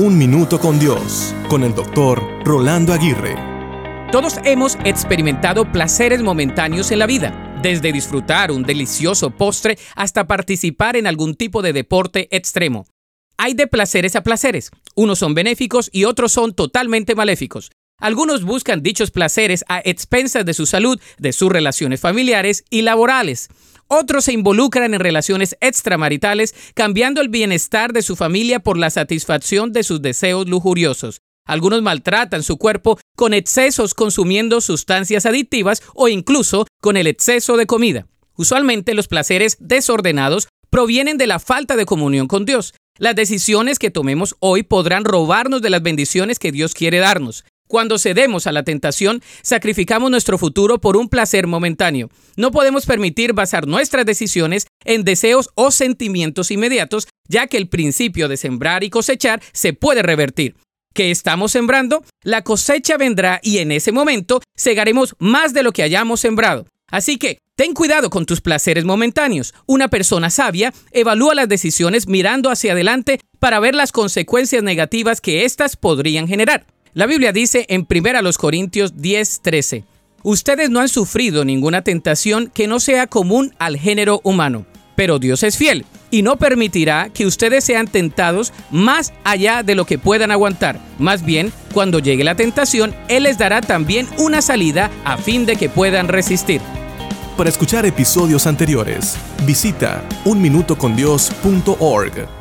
Un Minuto con Dios, con el doctor Rolando Aguirre. Todos hemos experimentado placeres momentáneos en la vida, desde disfrutar un delicioso postre hasta participar en algún tipo de deporte extremo. Hay de placeres a placeres. Unos son benéficos y otros son totalmente maléficos. Algunos buscan dichos placeres a expensas de su salud, de sus relaciones familiares y laborales. Otros se involucran en relaciones extramaritales, cambiando el bienestar de su familia por la satisfacción de sus deseos lujuriosos. Algunos maltratan su cuerpo con excesos consumiendo sustancias adictivas o incluso con el exceso de comida. Usualmente los placeres desordenados provienen de la falta de comunión con Dios. Las decisiones que tomemos hoy podrán robarnos de las bendiciones que Dios quiere darnos. Cuando cedemos a la tentación, sacrificamos nuestro futuro por un placer momentáneo. No podemos permitir basar nuestras decisiones en deseos o sentimientos inmediatos, ya que el principio de sembrar y cosechar se puede revertir. ¿Qué estamos sembrando? La cosecha vendrá y en ese momento segaremos más de lo que hayamos sembrado. Así que, ten cuidado con tus placeres momentáneos. Una persona sabia evalúa las decisiones mirando hacia adelante para ver las consecuencias negativas que éstas podrían generar. La Biblia dice en 1 Corintios 10:13, Ustedes no han sufrido ninguna tentación que no sea común al género humano, pero Dios es fiel y no permitirá que ustedes sean tentados más allá de lo que puedan aguantar. Más bien, cuando llegue la tentación, Él les dará también una salida a fin de que puedan resistir. Para escuchar episodios anteriores, visita unminutocondios.org.